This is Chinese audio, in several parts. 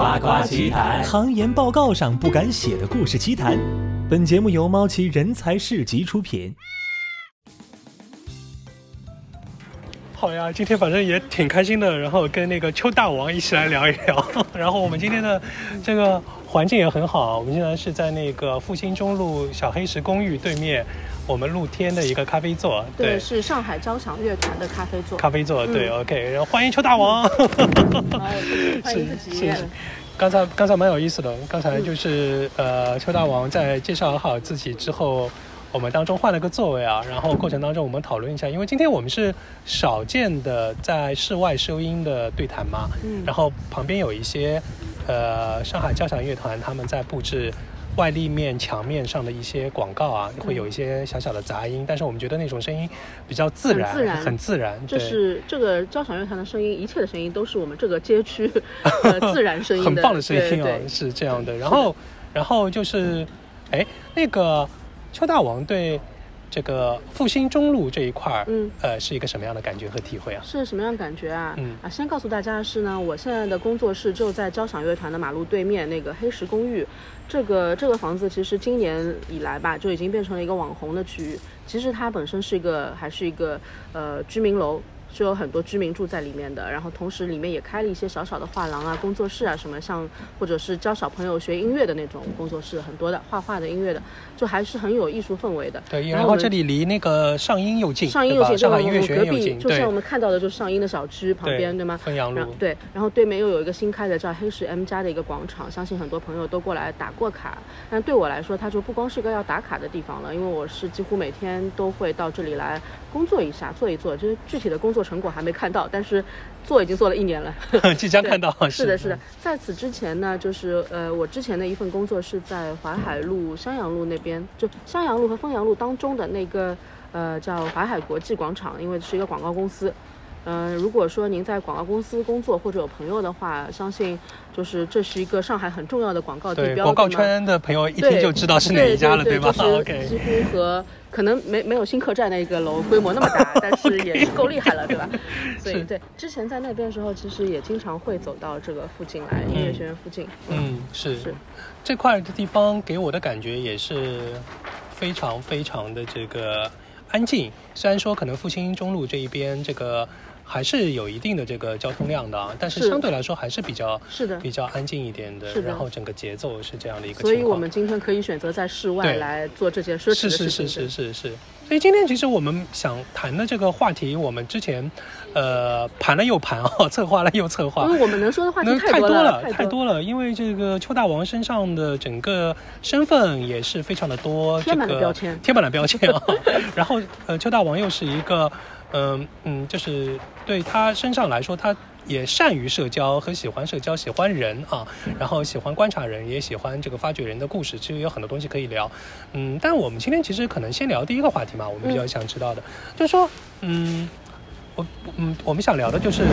夸夸其谈，行研报告上不敢写的故事奇谈。本节目由猫奇人才市集出品。好呀，今天反正也挺开心的，然后跟那个邱大王一起来聊一聊。然后我们今天的这个环境也很好，我们现在是在那个复兴中路小黑石公寓对面，我们露天的一个咖啡座。对，是上海交响乐团的咖啡座。咖啡座，对，OK，然后欢迎邱大王。欢迎自己。刚才刚才蛮有意思的，刚才就是呃，邱大王在介绍好自己之后。我们当中换了个座位啊，然后过程当中我们讨论一下，因为今天我们是少见的在室外收音的对谈嘛，嗯，然后旁边有一些，呃，上海交响乐团他们在布置外立面墙面上的一些广告啊，会有一些小小的杂音，但是我们觉得那种声音比较自然，自然，很自然。这是这个交响乐团的声音，一切的声音都是我们这个街区 自然声音，很棒的声音啊，是这样的。然后，然后就是，哎，那个。邱大王对这个复兴中路这一块儿，嗯，呃，是一个什么样的感觉和体会啊？是什么样的感觉啊？嗯啊，先告诉大家的是呢，我现在的工作室就在交响乐团的马路对面那个黑石公寓。这个这个房子其实今年以来吧，就已经变成了一个网红的区域。其实它本身是一个还是一个呃居民楼。是有很多居民住在里面的，然后同时里面也开了一些小小的画廊啊、工作室啊什么，像或者是教小朋友学音乐的那种工作室，很多的画画的音乐的，就还是很有艺术氛围的。对，然后这里离那个上音又近，上音又近，上海音乐学院又近，就像我们看到的，就是上音的小区旁边，对吗？汾阳路。对，然后对面又有一个新开的叫黑石 M 家的一个广场，相信很多朋友都过来打过卡。但对我来说，它就不光是个要打卡的地方了，因为我是几乎每天都会到这里来工作一下，做一做，就是具体的工作成果还没看到。但是做已经做了一年了，即将看到。是的，是的。在此之前呢，就是呃，我之前的一份工作是在淮海路、襄阳路那边，就襄阳路和丰阳路当中的那个呃叫淮海国际广场，因为是一个广告公司。嗯，如果说您在广告公司工作或者有朋友的话，相信就是这是一个上海很重要的广告地标。广告圈的朋友一听就知道是哪一家了，对吧？OK。几乎和可能没没有新客站那个楼规模那么大，但是也是够厉害了，对吧？所以对，之前在那边的时候，其实也经常会走到这个附近来，音乐学院附近。嗯，是是。这块的地方给我的感觉也是非常非常的这个安静，虽然说可能复兴中路这一边这个。还是有一定的这个交通量的，但是相对来说还是比较是的比较安静一点的。是的，然后整个节奏是这样的一个。所以我们今天可以选择在室外来做这件事情是是是是是是。所以今天其实我们想谈的这个话题，我们之前呃盘了又盘哦，策划了又策划。因为我们能说的话题太多了，太多了。因为这个邱大王身上的整个身份也是非常的多，贴满了标签，贴满了标签啊。然后呃，邱大王又是一个。嗯嗯，就是对他身上来说，他也善于社交和喜欢社交，喜欢人啊，然后喜欢观察人，也喜欢这个发掘人的故事，其实有很多东西可以聊。嗯，但我们今天其实可能先聊第一个话题嘛，我们比较想知道的，就是说，嗯。嗯，我们想聊的就是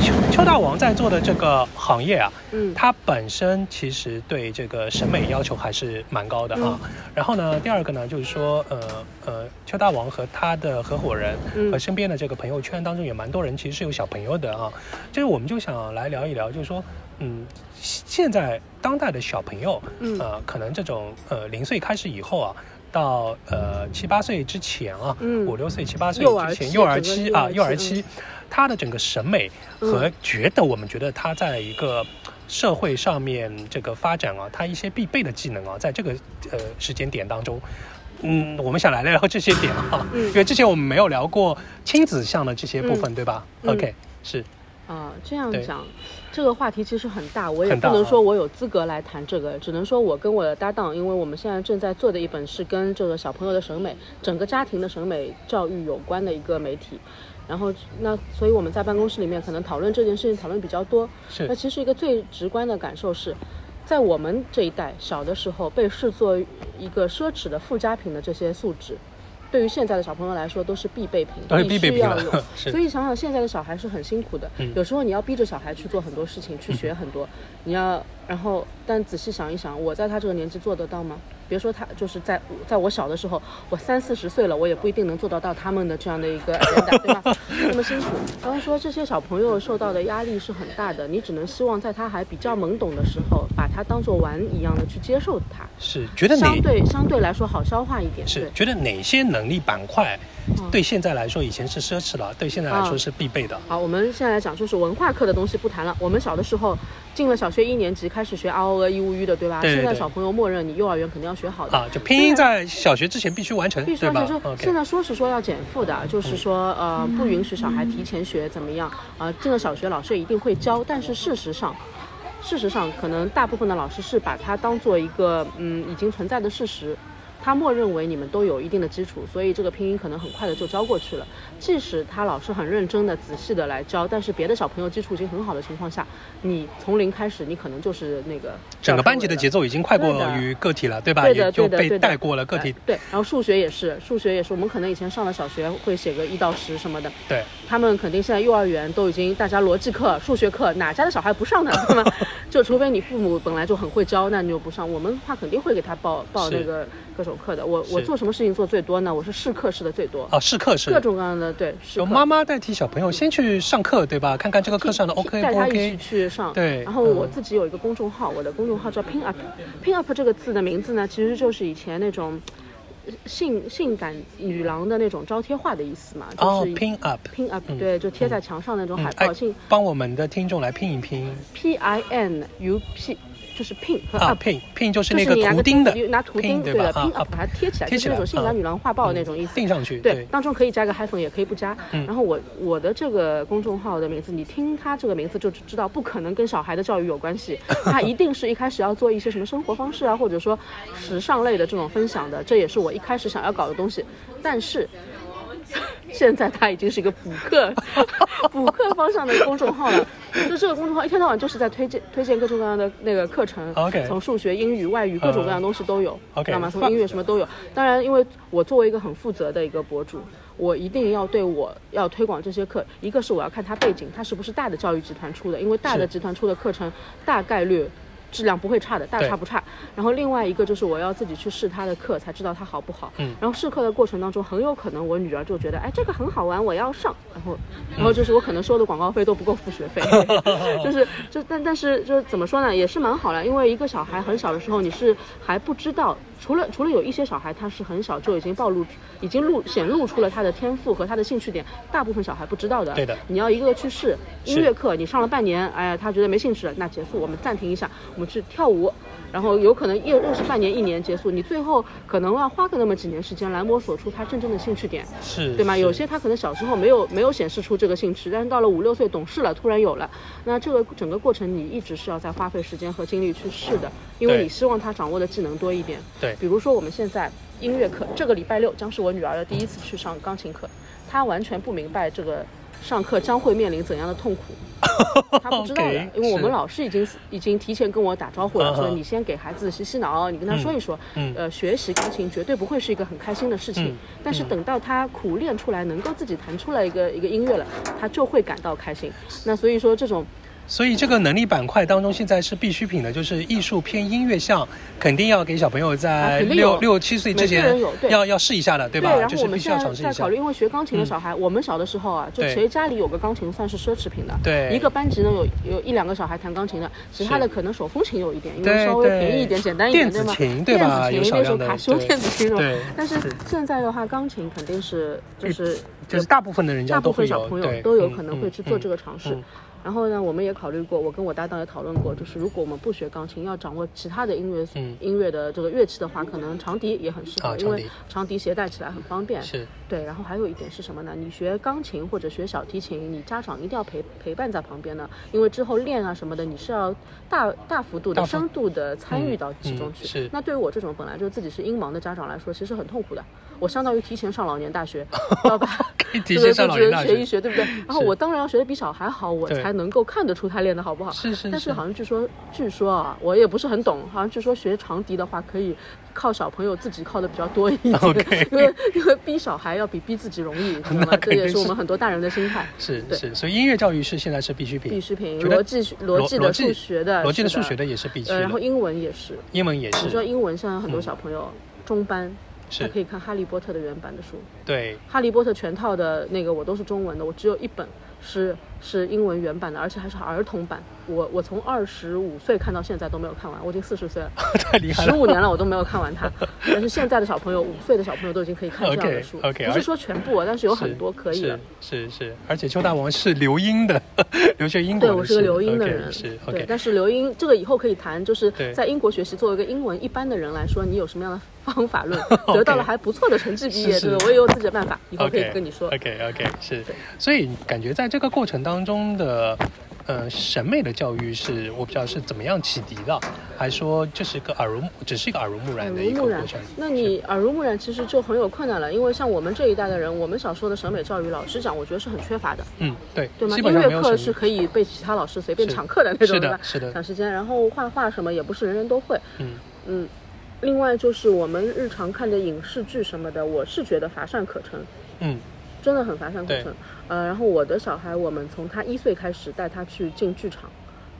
邱邱大王在做的这个行业啊，嗯，他本身其实对这个审美要求还是蛮高的啊。然后呢，第二个呢，就是说，呃呃，邱大王和他的合伙人和身边的这个朋友圈当中也蛮多人其实是有小朋友的啊。就是我们就想来聊一聊，就是说，嗯，现在当代的小朋友，呃，可能这种呃零岁开始以后啊。到呃七八岁之前啊，五六岁七八岁之前，幼儿期啊，幼儿期，他的整个审美和觉得我们觉得他在一个社会上面这个发展啊，他一些必备的技能啊，在这个呃时间点当中，嗯，我们想来聊聊这些点啊，因为之前我们没有聊过亲子向的这些部分，对吧？OK，是。啊，这样讲，这个话题其实很大，我也不能说我有资格来谈这个，只能说我跟我的搭档，因为我们现在正在做的一本是跟这个小朋友的审美、整个家庭的审美教育有关的一个媒体，然后那所以我们在办公室里面可能讨论这件事情讨论比较多。是。那其实一个最直观的感受是，在我们这一代小的时候被视作一个奢侈的附加品的这些素质。对于现在的小朋友来说，都是必备品，必须要有。所以想想现在的小孩是很辛苦的，有时候你要逼着小孩去做很多事情，去学很多。你要，然后，但仔细想一想，我在他这个年纪做得到吗？别说他就是在在我小的时候，我三四十岁了，我也不一定能做得到他们的这样的一个对吧？那么辛苦。刚刚说这些小朋友受到的压力是很大的，你只能希望在他还比较懵懂的时候，把他当做玩一样的去接受他。是觉得相对相对来说好消化一点。是觉得哪些能力板块？对现在来说，以前是奢侈了，对现在来说是必备的。好，我们现在来讲，就是文化课的东西不谈了。我们小的时候进了小学一年级，开始学 r o 一 u 一的，对吧？现在小朋友默认你幼儿园肯定要学好的。啊，就拼音在小学之前必须完成，必须完成。现在说是说要减负的，就是说呃不允许小孩提前学怎么样啊？进了小学，老师也一定会教，但是事实上，事实上可能大部分的老师是把它当做一个嗯已经存在的事实。他默认为你们都有一定的基础，所以这个拼音可能很快的就教过去了。即使他老师很认真的、仔细的来教，但是别的小朋友基础已经很好的情况下，你从零开始，你可能就是那个整个班级的节奏已经快过于个体了，对吧？对的，对的，被带过了个体。对，然后数学也是，数学也是，我们可能以前上了小学会写个一到十什么的，对他们肯定现在幼儿园都已经大家逻辑课、数学课哪家的小孩不上呢？对吗？就除非你父母本来就很会教，那你就不上。我们的话肯定会给他报报那个。各种课的，我我做什么事情做最多呢？我是试课试的最多啊，试课是各种各样的对。有妈妈代替小朋友先去上课，对吧？看看这个课上的 OK 带他一起去上。对。然后我自己有一个公众号，我的公众号叫 Pin Up，Pin Up 这个字的名字呢，其实就是以前那种性性感女郎的那种招贴画的意思嘛。哦，Pin Up，Pin Up，对，就贴在墙上那种海报。性帮我们的听众来拼一拼，P I N U P。就是 pin 和 up，pin 就是那个图钉的，拿图钉对的 pin up 把它贴起来，就是那种性感女郎画报的那种意思。钉上去，对，当中可以加个 hyphen，也可以不加。然后我我的这个公众号的名字，你听它这个名字就知道，不可能跟小孩的教育有关系，它一定是一开始要做一些什么生活方式啊，或者说时尚类的这种分享的，这也是我一开始想要搞的东西。但是。现在它已经是一个补课、补课方向的公众号了。就这个公众号一天到晚就是在推荐、推荐各种各样的那个课程。OK，从数学、英语、外语各种各样东西都有。OK，知道吗？从音乐什么都有。当然，因为我作为一个很负责的一个博主，我一定要对我要推广这些课，一个是我要看它背景，它是不是大的教育集团出的，因为大的集团出的课程大概率。质量不会差的，大差不差。然后另外一个就是我要自己去试他的课，才知道他好不好。嗯。然后试课的过程当中，很有可能我女儿就觉得，哎，这个很好玩，我要上。然后，然后就是我可能收的广告费都不够付学费。就是就但但是就怎么说呢，也是蛮好了，因为一个小孩很小的时候，你是还不知道。除了除了有一些小孩，他是很小就已经暴露，已经露显露出了他的天赋和他的兴趣点，大部分小孩不知道的。对的，你要一个个去试。音乐课你上了半年，哎呀，他觉得没兴趣了，那结束，我们暂停一下，我们去跳舞。然后有可能又又是半年一年结束，你最后可能要花个那么几年时间来摸索出他真正的兴趣点，是对吗？有些他可能小时候没有没有显示出这个兴趣，但是到了五六岁懂事了，突然有了。那这个整个过程你一直是要在花费时间和精力去试的，因为你希望他掌握的技能多一点。对，比如说我们现在音乐课，这个礼拜六将是我女儿的第一次去上钢琴课，她完全不明白这个。上课将会面临怎样的痛苦？他不知道的，因为我们老师已经已经提前跟我打招呼了，说你先给孩子洗洗脑，你跟他说一说，呃，学习钢琴绝对不会是一个很开心的事情。但是等到他苦练出来，能够自己弹出来一个一个音乐了，他就会感到开心。那所以说这种。所以这个能力板块当中，现在是必需品的，就是艺术偏音乐项，肯定要给小朋友在六六七岁之前要要试一下的，对吧？对，然后我们现在在考虑，因为学钢琴的小孩，我们小的时候啊，就谁家里有个钢琴算是奢侈品的。对，一个班级呢有有一两个小孩弹钢琴的，其他的可能手风琴有一点，因为稍微便宜一点、简单一点，对吗？电子琴，对吧？电子琴那时候卡西欧电子琴那种。对。但是现在的话，钢琴肯定是就是就是大部分的人家大部分小朋友都有可能会去做这个尝试。然后呢，我们也考虑过，我跟我搭档也讨论过，就是如果我们不学钢琴，要掌握其他的音乐音乐的这个乐器的话，可能长笛也很适合，因为长笛携带起来很方便。是，对。然后还有一点是什么呢？你学钢琴或者学小提琴，你家长一定要陪陪伴在旁边呢，因为之后练啊什么的，你是要大大幅度的、深度的参与到其中去。是。那对于我这种本来就自己是音盲的家长来说，其实很痛苦的。我相当于提前上老年大学，要把提前上老年大学，学一学，对不对？然后我当然要学的比小孩好，我才。能够看得出他练的好不好。是是。是但是好像据说，据说啊，我也不是很懂，好像据说学长笛的话可以靠小朋友自己靠的比较多一点，因为因为逼小孩要比逼自己容易，知道吗？这也是我们很多大人的心态。是是，所以音乐教育是现在是必需品。必需品，逻辑逻辑的数学的，逻辑的数学的也是必须。然后英文也是，英文也是。你说英文现在很多小朋友中班。他可以看《哈利波特》的原版的书，对，《哈利波特》全套的那个我都是中文的，我只有一本是是英文原版的，而且还是儿童版。我我从二十五岁看到现在都没有看完，我已经四十岁了，太厉害了，十五年了我都没有看完它。但是现在的小朋友，五岁的小朋友都已经可以看这样的 书，不是说全部，但是有很多可以的。是是，而且邱大王是留英的，留学英国，对我是个留英的人，是。对，但是留英这个以后可以谈，就是在英国学习，作为一个英文一般的人来说，你有什么样的？方法论 得到了还不错的成绩毕业，对我也有自己的办法，以后可以跟你说。OK OK 是，所以感觉在这个过程当中的，呃，审美的教育是我不知道是怎么样启迪的，还说这是一个耳濡，只是一个耳濡目染的一个过程。那你耳濡目染其实就很有困难了，因为像我们这一代的人，我们小时候的审美教育，老师讲，我觉得是很缺乏的。嗯，对，对吗？音乐课是可以被其他老师随便抢课的那种，对吧？是的，抢时间，然后画画什么也不是人人都会。嗯嗯。另外就是我们日常看的影视剧什么的，我是觉得乏善可陈，嗯，真的很乏善可陈。呃，然后我的小孩，我们从他一岁开始带他去进剧场，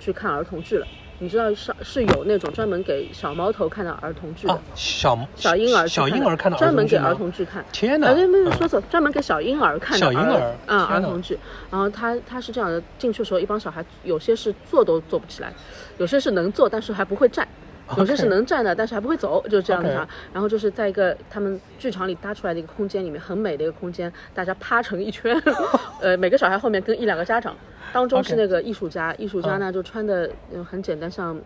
去看儿童剧了。你知道是是有那种专门给小毛头看的儿童剧的，小小婴儿小婴儿看的专门给儿童剧看。天哪！没有说错，专门给小婴儿看的小婴儿啊儿童剧。然后他他是这样的，进去的时候一帮小孩，有些是坐都坐不起来，有些是能坐但是还不会站。有些是能站的，但是还不会走，就是这样的。然后就是在一个他们剧场里搭出来的一个空间里面，很美的一个空间，大家趴成一圈，呃，每个小孩后面跟一两个家长，当中是那个艺术家，艺术家呢就穿的很简单，像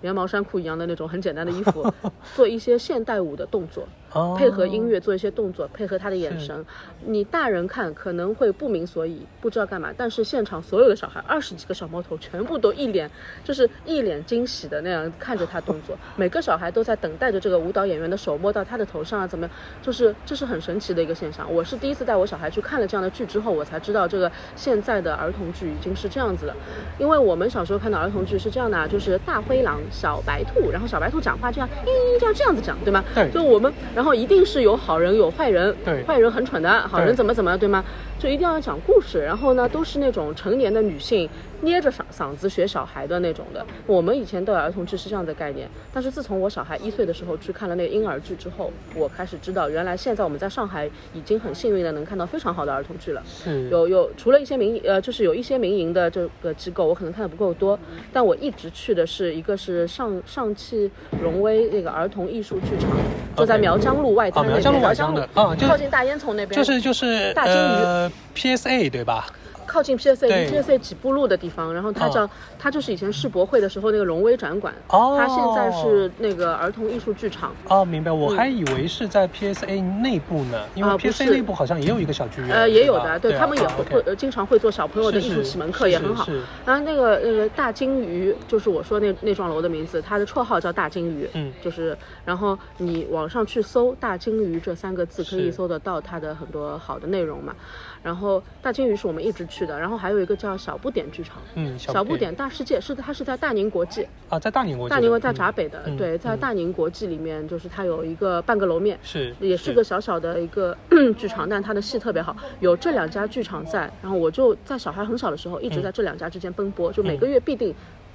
棉毛衫裤一样的那种很简单的衣服，做一些现代舞的动作。配合音乐做一些动作，配合他的眼神，你大人看可能会不明所以，不知道干嘛。但是现场所有的小孩，二十几个小猫头，全部都一脸就是一脸惊喜的那样看着他动作。每个小孩都在等待着这个舞蹈演员的手摸到他的头上啊，怎么样？就是这是很神奇的一个现象。我是第一次带我小孩去看了这样的剧之后，我才知道这个现在的儿童剧已经是这样子了。因为我们小时候看到儿童剧是这样的，啊就是大灰狼、小白兔，然后小白兔讲话这样，咦，这样这样子讲，对吗？对。就我们然后。然后一定是有好人有坏人，对，坏人很蠢的，好人怎么怎么，对吗？就一定要讲故事。然后呢，都是那种成年的女性。捏着嗓嗓子学小孩的那种的，我们以前对儿童剧是这样的概念，但是自从我小孩一岁的时候去看了那个婴儿剧之后，我开始知道，原来现在我们在上海已经很幸运的能看到非常好的儿童剧了。有有除了一些民呃，就是有一些民营的这个机构，我可能看的不够多，但我一直去的是一个是上上汽荣威那个儿童艺术剧场，就在苗江路外滩那边，苗江路啊，靠近大烟囱那边，就是就是大金鱼。PSA 对吧？靠近 PSA 离 PSA 几步路的地方，然后它叫它就是以前世博会的时候那个荣威展馆，它现在是那个儿童艺术剧场。哦，明白，我还以为是在 PSA 内部呢，因为 PSA 内部好像也有一个小剧院。呃，也有的，对他们也会会经常会做小朋友的艺术启蒙课，也很好。然后那个那个大金鱼，就是我说那那幢楼的名字，它的绰号叫大金鱼，嗯，就是然后你网上去搜“大金鱼”这三个字，可以搜得到它的很多好的内容嘛。然后大金鱼是我们一直去的，然后还有一个叫小不点剧场，嗯，小不点大世界是它是在大宁国际啊，在大宁国际，大宁国在闸北的，对，在大宁国际里面，就是它有一个半个楼面，是，也是个小小的一个 剧场，但它的戏特别好，有这两家剧场在，然后我就在小孩很小的时候一直在这两家之间奔波，就每个月必定。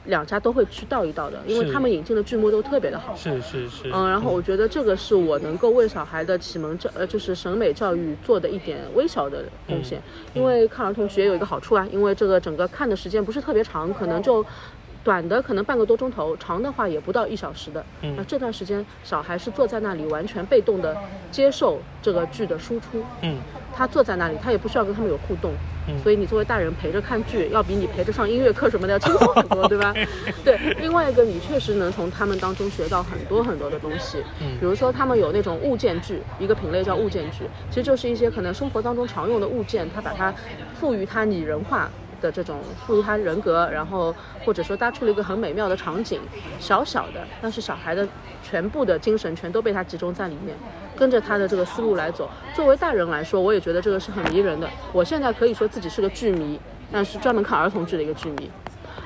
两家都会去倒一倒的，因为他们引进的剧目都特别的好。是是是。嗯，然后我觉得这个是我能够为小孩的启蒙教，呃，就是审美教育做的一点微小的贡献。因为看儿童剧也有一个好处啊，因为这个整个看的时间不是特别长，可能就短的可能半个多钟头，长的话也不到一小时的。嗯。那这段时间小孩是坐在那里完全被动的接受这个剧的输出。嗯。他坐在那里，他也不需要跟他们有互动。所以你作为大人陪着看剧，要比你陪着上音乐课什么的要轻松很多，对吧？对。另外一个，你确实能从他们当中学到很多很多的东西。嗯。比如说，他们有那种物件剧，一个品类叫物件剧，其实就是一些可能生活当中常用的物件，他把它赋予它拟人化的这种，赋予他人格，然后或者说搭出了一个很美妙的场景，小小的，但是小孩的全部的精神全都被他集中在里面。跟着他的这个思路来走。作为大人来说，我也觉得这个是很迷人的。我现在可以说自己是个剧迷，但是专门看儿童剧的一个剧迷。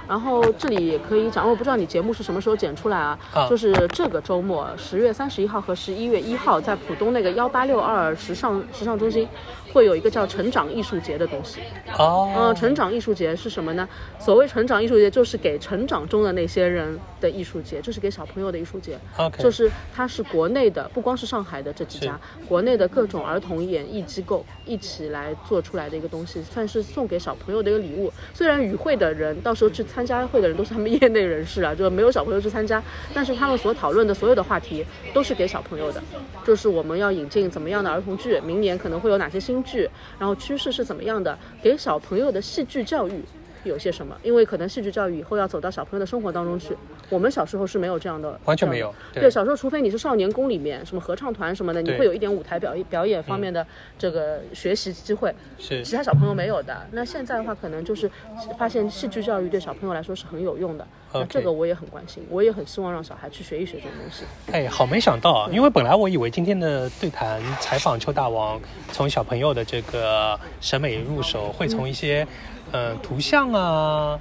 然后这里也可以讲，我不知道你节目是什么时候剪出来啊？就是这个周末，十月三十一号和十一月一号，在浦东那个幺八六二时尚时尚中心。会有一个叫成长艺术节的东西，哦，嗯，成长艺术节是什么呢？所谓成长艺术节，就是给成长中的那些人的艺术节，就是给小朋友的艺术节。OK，就是它是国内的，不光是上海的这几家，国内的各种儿童演艺机构一起来做出来的一个东西，算是送给小朋友的一个礼物。虽然与会的人到时候去参加会的人都是他们业内人士啊，就没有小朋友去参加，但是他们所讨论的所有的话题都是给小朋友的，就是我们要引进怎么样的儿童剧，明年可能会有哪些新。剧，然后趋势是怎么样的？给小朋友的戏剧教育有些什么？因为可能戏剧教育以后要走到小朋友的生活当中去。我们小时候是没有这样的，完全没有。对，小时候除非你是少年宫里面什么合唱团什么的，你会有一点舞台表演表演方面的这个学习机会，是其他小朋友没有的。那现在的话，可能就是发现戏剧教育对小朋友来说是很有用的。那这个我也很关心，我也很希望让小孩去学一学这种东西。哎，好没想到啊！因为本来我以为今天的对谈采访邱大王，从小朋友的这个审美入手，会从一些嗯图像啊。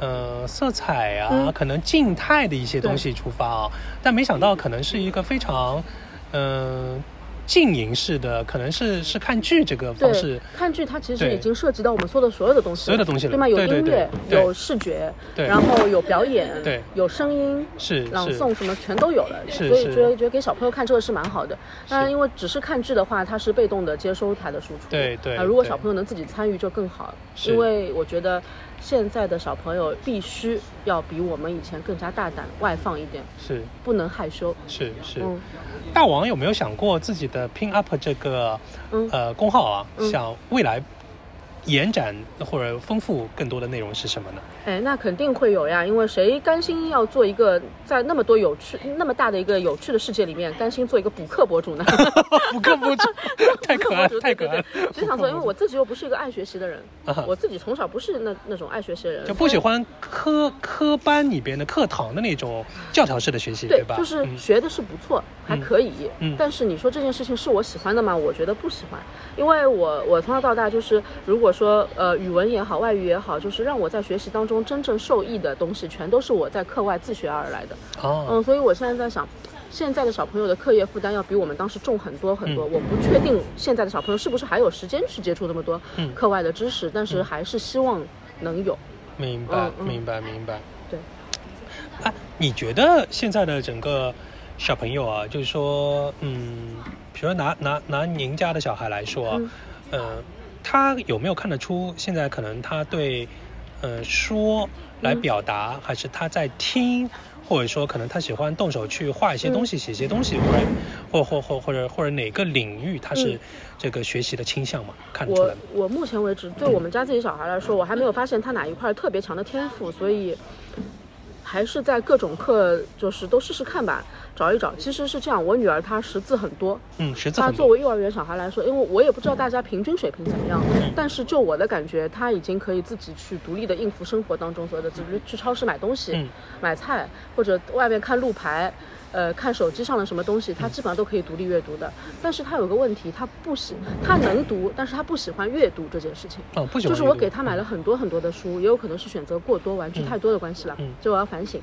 呃，色彩啊，可能静态的一些东西出发啊，但没想到可能是一个非常，嗯。静营式的可能是是看剧这个方式，看剧它其实已经涉及到我们说的所有的东西，所有的东西了，对吗？有音乐，有视觉，对，然后有表演，对，有声音，是朗诵什么全都有了，所以觉得觉得给小朋友看这个是蛮好的。当然，因为只是看剧的话，它是被动的接收它的输出，对对。啊，如果小朋友能自己参与就更好，因为我觉得。现在的小朋友必须要比我们以前更加大胆、外放一点，是不能害羞。是是，大王有没有想过自己的 pin up 这个呃工号啊？想未来。延展或者丰富更多的内容是什么呢？哎，那肯定会有呀，因为谁甘心要做一个在那么多有趣、那么大的一个有趣的世界里面，甘心做一个补课博主呢？补课博主 太可爱，太可爱。谁想做？因为我自己又不是一个爱学习的人，我自己从小不是那那种爱学习的人，就不喜欢科科班里边的课堂的那种教条式的学习，对吧？就是学的是不错，还可以。嗯。但是你说这件事情是我喜欢的吗？我觉得不喜欢，因为我我从小到大就是如果。说呃，语文也好，外语也好，就是让我在学习当中真正受益的东西，全都是我在课外自学而来的。哦，嗯，所以我现在在想，现在的小朋友的课业负担要比我们当时重很多很多。我不确定现在的小朋友是不是还有时间去接触那么多课外的知识，但是还是希望能有。明白，明白，明白。对。啊，你觉得现在的整个小朋友啊，就是说，嗯，比如说拿拿拿您家的小孩来说，嗯。他有没有看得出现在可能他对，呃，说来表达，还是他在听，或者说可能他喜欢动手去画一些东西、写一些东西，或或或或或者或者哪个领域他是这个学习的倾向嘛？看得出来我我目前为止，对我们家自己小孩来说，我还没有发现他哪一块特别强的天赋，所以。还是在各种课，就是都试试看吧，找一找。其实是这样，我女儿她识字很多，嗯，识字她作为幼儿园小孩来说，因为我也不知道大家平均水平怎么样，但是就我的感觉，她已经可以自己去独立的应付生活当中所有的，比如去超市买东西、买菜，或者外面看路牌。呃，看手机上的什么东西，他基本上都可以独立阅读的。但是他有个问题，他不喜，他能读，但是他不喜欢阅读这件事情。哦，不喜欢。就是我给他买了很多很多的书，也有可能是选择过多，玩具太多的关系了。嗯。这我要反省，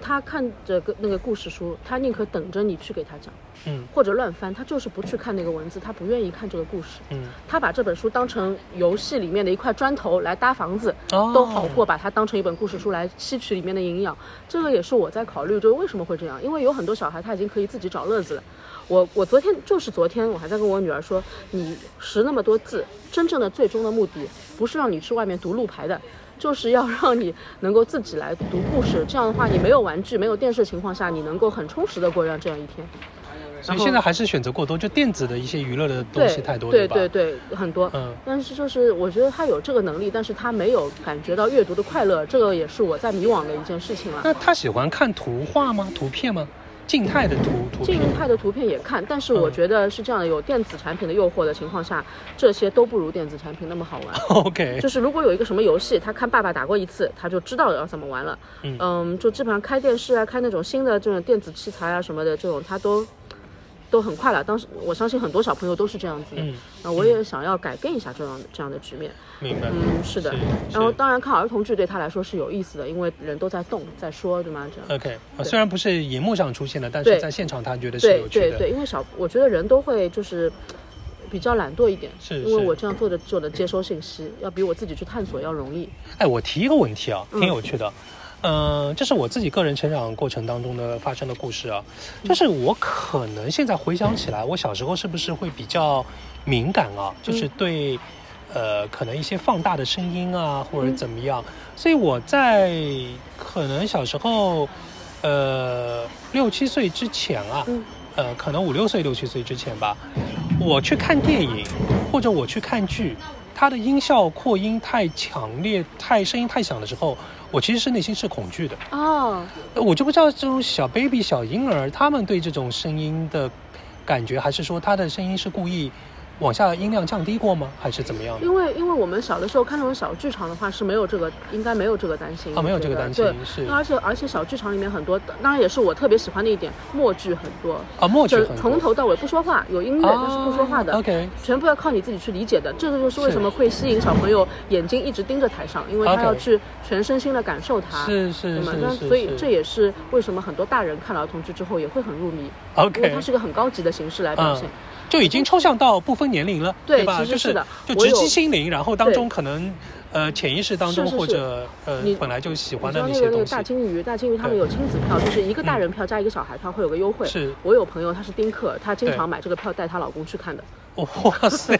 他看着个那个故事书，他宁可等着你去给他讲。嗯。或者乱翻，他就是不去看那个文字，他不愿意看这个故事。嗯。他把这本书当成游戏里面的一块砖头来搭房子，都好过把它当成一本故事书来吸取里面的营养。这个也是我在考虑，就是为什么会这样？因为有很多小孩他已经可以自己找乐子了。我我昨天就是昨天，我还在跟我女儿说，你识那么多字，真正的最终的目的不是让你去外面读路牌的，就是要让你能够自己来读故事。这样的话，你没有玩具、没有电视情况下，你能够很充实的过上这样一天。所以现在还是选择过多，就电子的一些娱乐的东西太多，对对对，很多。嗯，但是就是我觉得他有这个能力，但是他没有感觉到阅读的快乐，这个也是我在迷惘的一件事情了。那他喜欢看图画吗？图片吗？静态的图图静态的图片也看，但是我觉得是这样的，有电子产品的诱惑的情况下，这些都不如电子产品那么好玩。OK，就是如果有一个什么游戏，他看爸爸打过一次，他就知道要怎么玩了。嗯，就基本上开电视啊，开那种新的这种电子器材啊什么的，这种他都。都很快了。当时我相信很多小朋友都是这样子的。嗯。啊，我也想要改变一下这样这样的局面。明白。嗯，是的。然后当然看儿童剧对他来说是有意思的，因为人都在动在说，对吗？这样。OK。虽然不是荧幕上出现的，但是在现场他觉得是有趣的。对对对，因为小我觉得人都会就是比较懒惰一点，是因为我这样做的做的接收信息要比我自己去探索要容易。哎，我提一个问题啊，挺有趣的。嗯，这是我自己个人成长过程当中的发生的故事啊，就是我可能现在回想起来，我小时候是不是会比较敏感啊？就是对，呃，可能一些放大的声音啊，或者怎么样，所以我在可能小时候，呃，六七岁之前啊，呃，可能五六岁、六七岁之前吧，我去看电影或者我去看剧，它的音效扩音太强烈、太声音太响的时候。我其实是内心是恐惧的哦，我就不知道这种小 baby 小婴儿他们对这种声音的感觉，还是说他的声音是故意。往下音量降低过吗？还是怎么样？因为因为我们小的时候看那种小剧场的话是没有这个，应该没有这个担心。啊，没有这个担心。对，是。而且而且小剧场里面很多，当然也是我特别喜欢的一点，默剧很多。啊，默剧从头到尾不说话，有音乐但是不说话的。OK。全部要靠你自己去理解的，这个就是为什么会吸引小朋友眼睛一直盯着台上，因为他要去全身心的感受它。是是是。那所以这也是为什么很多大人看了儿童剧之后也会很入迷。OK。因为它是个很高级的形式来表现。就已经抽象到不分年龄了，对吧？就是就直击心灵，然后当中可能呃潜意识当中或者呃本来就喜欢的那些东西。大金鱼，大金鱼他们有亲子票，就是一个大人票加一个小孩票会有个优惠。是我有朋友他是丁克，他经常买这个票带她老公去看的。哇塞，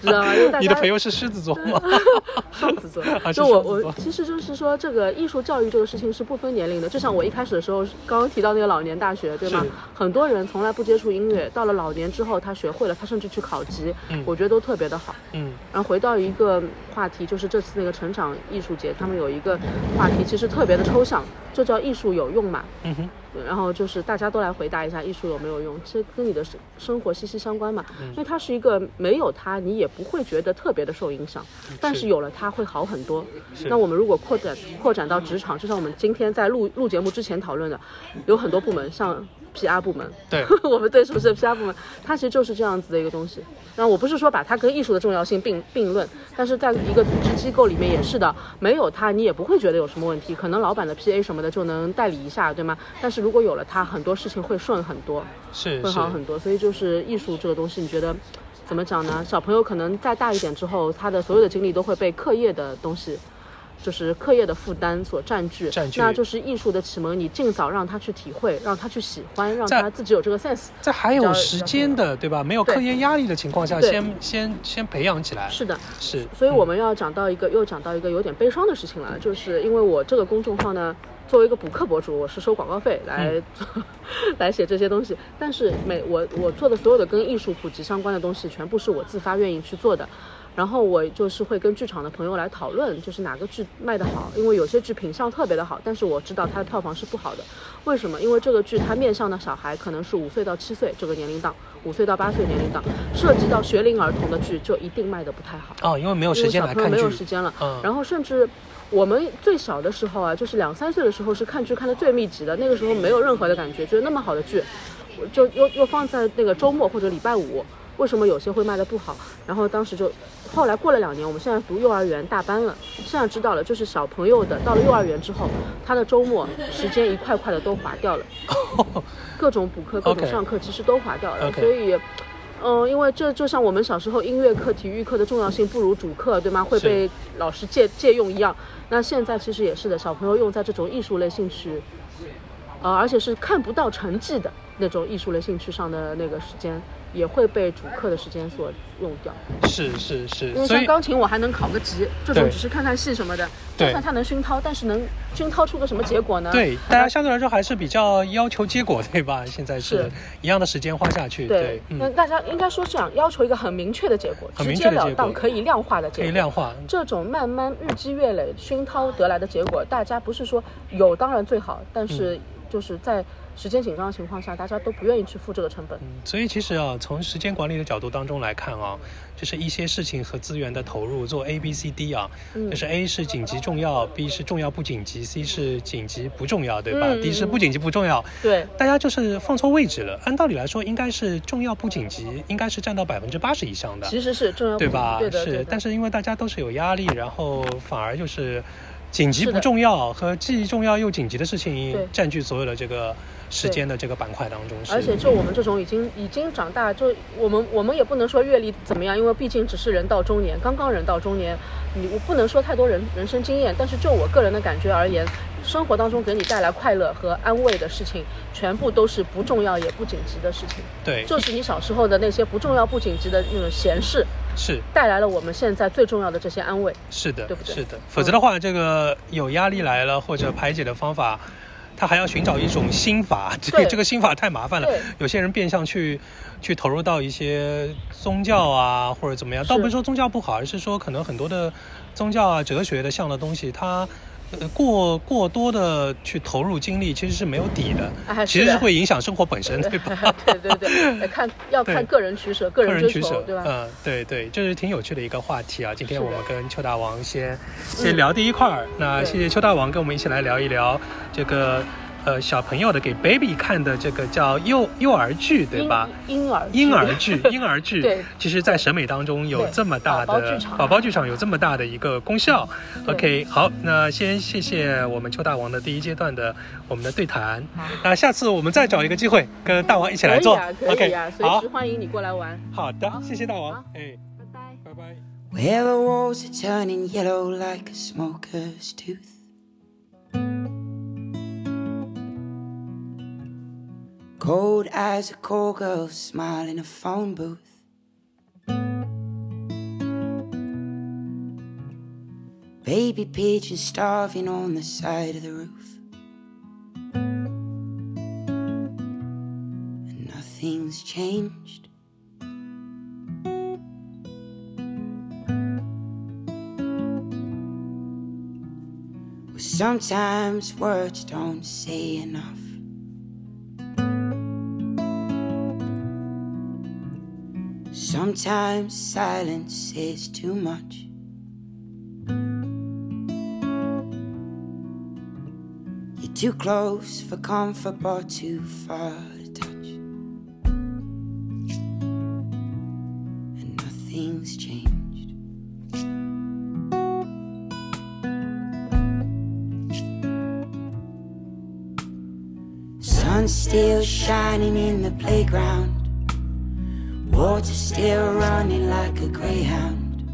知道吗？你的朋友是狮子座吗？双子座。就我我其实就是说，这个艺术教育这个事情是不分年龄的。就像我一开始的时候刚刚提到那个老年大学，对吗？很多人从来不接触音乐，到了老年之后他学会了，他甚至去考级，我觉得都特别的好。嗯。然后回到一个话题，就是这次那个成长艺术节，他们有一个话题，其实特别的抽象，这叫艺术有用嘛？嗯哼。然后就是大家都来回答一下艺术有没有用，其实跟你的生生活息息相关嘛。因为它是一个没有它你也不会觉得特别的受影响，但是有了它会好很多。那我们如果扩展扩展到职场，就像我们今天在录录节目之前讨论的，有很多部门像。P.R. 部门，对，我们对是不是 P.R. 部门？它其实就是这样子的一个东西。然后我不是说把它跟艺术的重要性并并论，但是在一个组织机构里面也是的，没有它你也不会觉得有什么问题。可能老板的 P.A. 什么的就能代理一下，对吗？但是如果有了它，很多事情会顺很多，是会好很多。所以就是艺术这个东西，你觉得怎么讲呢？小朋友可能再大一点之后，他的所有的精力都会被课业的东西。就是课业的负担所占据，那就是艺术的启蒙。你尽早让他去体会，让他去喜欢，让他自己有这个 sense。在还有时间的，对吧？没有课业压力的情况下，先先先培养起来。是的，是。所以我们要讲到一个，又讲到一个有点悲伤的事情了，就是因为我这个公众号呢，作为一个补课博主，我是收广告费来做，来写这些东西。但是每我我做的所有的跟艺术普及相关的东西，全部是我自发愿意去做的。然后我就是会跟剧场的朋友来讨论，就是哪个剧卖得好，因为有些剧品相特别的好，但是我知道它的票房是不好的。为什么？因为这个剧它面向的小孩可能是五岁到七岁这个年龄档，五岁到八岁年龄档，涉及到学龄儿童的剧就一定卖得不太好。哦，因为没有时间来看剧。没有时间了。嗯。然后甚至我们最小的时候啊，就是两三岁的时候是看剧看的最密集的，那个时候没有任何的感觉，觉得那么好的剧，就又又放在那个周末或者礼拜五。为什么有些会卖的不好？然后当时就，后来过了两年，我们现在读幼儿园大班了，现在知道了，就是小朋友的到了幼儿园之后，他的周末时间一块块的都划掉了，各种补课、各种上课其实都划掉了。所以，嗯，因为这就像我们小时候音乐课、体育课的重要性不如主课，对吗？会被老师借借用一样。那现在其实也是的，小朋友用在这种艺术类兴趣，呃，而且是看不到成绩的那种艺术类兴趣上的那个时间。也会被主课的时间所用掉，是是是，因为像钢琴我还能考个级，这种只是看看戏什么的，就算它能熏陶，但是能熏陶出个什么结果呢？对，大家相对来说还是比较要求结果，对吧？现在是一样的时间花下去，对，那大家应该说这样，要求一个很明确的结果，直截了当可以量化的结果，可以量化。这种慢慢日积月累熏陶得来的结果，大家不是说有当然最好，但是就是在。时间紧张的情况下，大家都不愿意去付这个成本。嗯所以其实啊，从时间管理的角度当中来看啊，就是一些事情和资源的投入，做 A、B、C、D 啊，就是 A 是紧急重要，B 是重要不紧急，C 是紧急不重要，对吧？D 是不紧急不重要。对，大家就是放错位置了。按道理来说，应该是重要不紧急，应该是占到百分之八十以上的。其实是重要，对吧？是，但是因为大家都是有压力，然后反而就是紧急不重要和既重要又紧急的事情占据所有的这个。时间的这个板块当中，而且就我们这种已经已经长大，就我们我们也不能说阅历怎么样，因为毕竟只是人到中年，刚刚人到中年，你我不能说太多人人生经验，但是就我个人的感觉而言，生活当中给你带来快乐和安慰的事情，全部都是不重要也不紧急的事情。对，就是你小时候的那些不重要不紧急的那种闲事，是带来了我们现在最重要的这些安慰。是的，对不对？是的，否则的话，这个有压力来了或者排解的方法。他还要寻找一种心法，这个 这个心法太麻烦了。有些人变相去去投入到一些宗教啊，或者怎么样，倒不是说宗教不好，而是说可能很多的宗教啊、哲学的像的东西，它。过过多的去投入精力，其实是没有底的，其实是会影响生活本身，对吧？对对对，看要看个人取舍，个人取舍，对吧？嗯，对对，这是挺有趣的一个话题啊。今天我们跟邱大王先先聊第一块儿，那谢谢邱大王跟我们一起来聊一聊这个。呃，小朋友的给 baby 看的这个叫幼幼儿剧，对吧？婴儿婴儿剧，婴儿剧。对，其实，在审美当中有这么大的宝宝剧场，有这么大的一个功效。OK，好，那先谢谢我们邱大王的第一阶段的我们的对谈。那下次我们再找一个机会跟大王一起来做。OK，随时欢迎你过来玩。好的，谢谢大王。哎，拜拜，拜拜。Cold as a call girl smile in a phone booth. Baby pigeon starving on the side of the roof. And nothing's changed. Well, sometimes words don't say enough. Sometimes silence is too much. You're too close for comfort, but too far to touch. And nothing's changed. Sun still shining in the playground. Still running like a greyhound.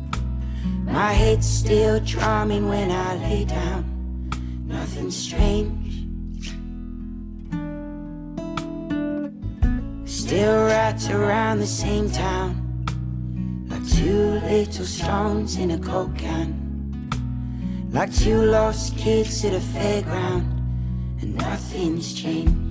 My head's still drumming when I lay down. Nothing strange. Still rats around the same town. Like two little stones in a coke can. Like two lost kids at a fairground. And nothing's changed.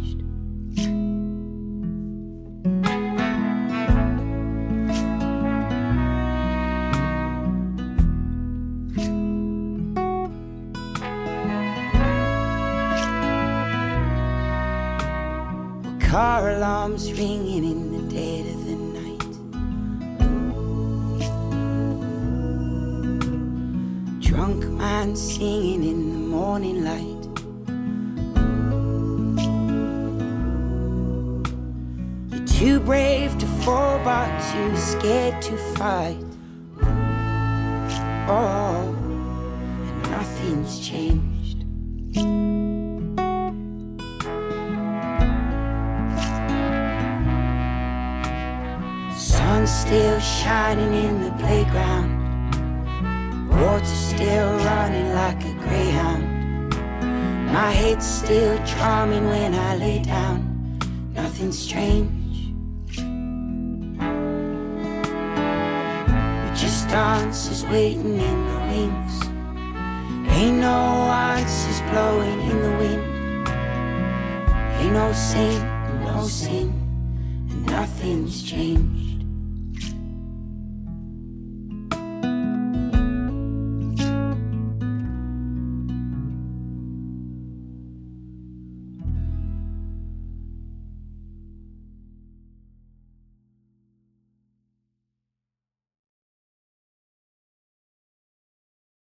To fight. Oh, and nothing's changed. Sun's still shining in the playground. Water still running like a greyhound. My head's still drumming when I lay down. Nothing's strange. We're just waiting in the wings. Ain't no answers blowing in the wind. Ain't no sin, no sin, and nothing's changed.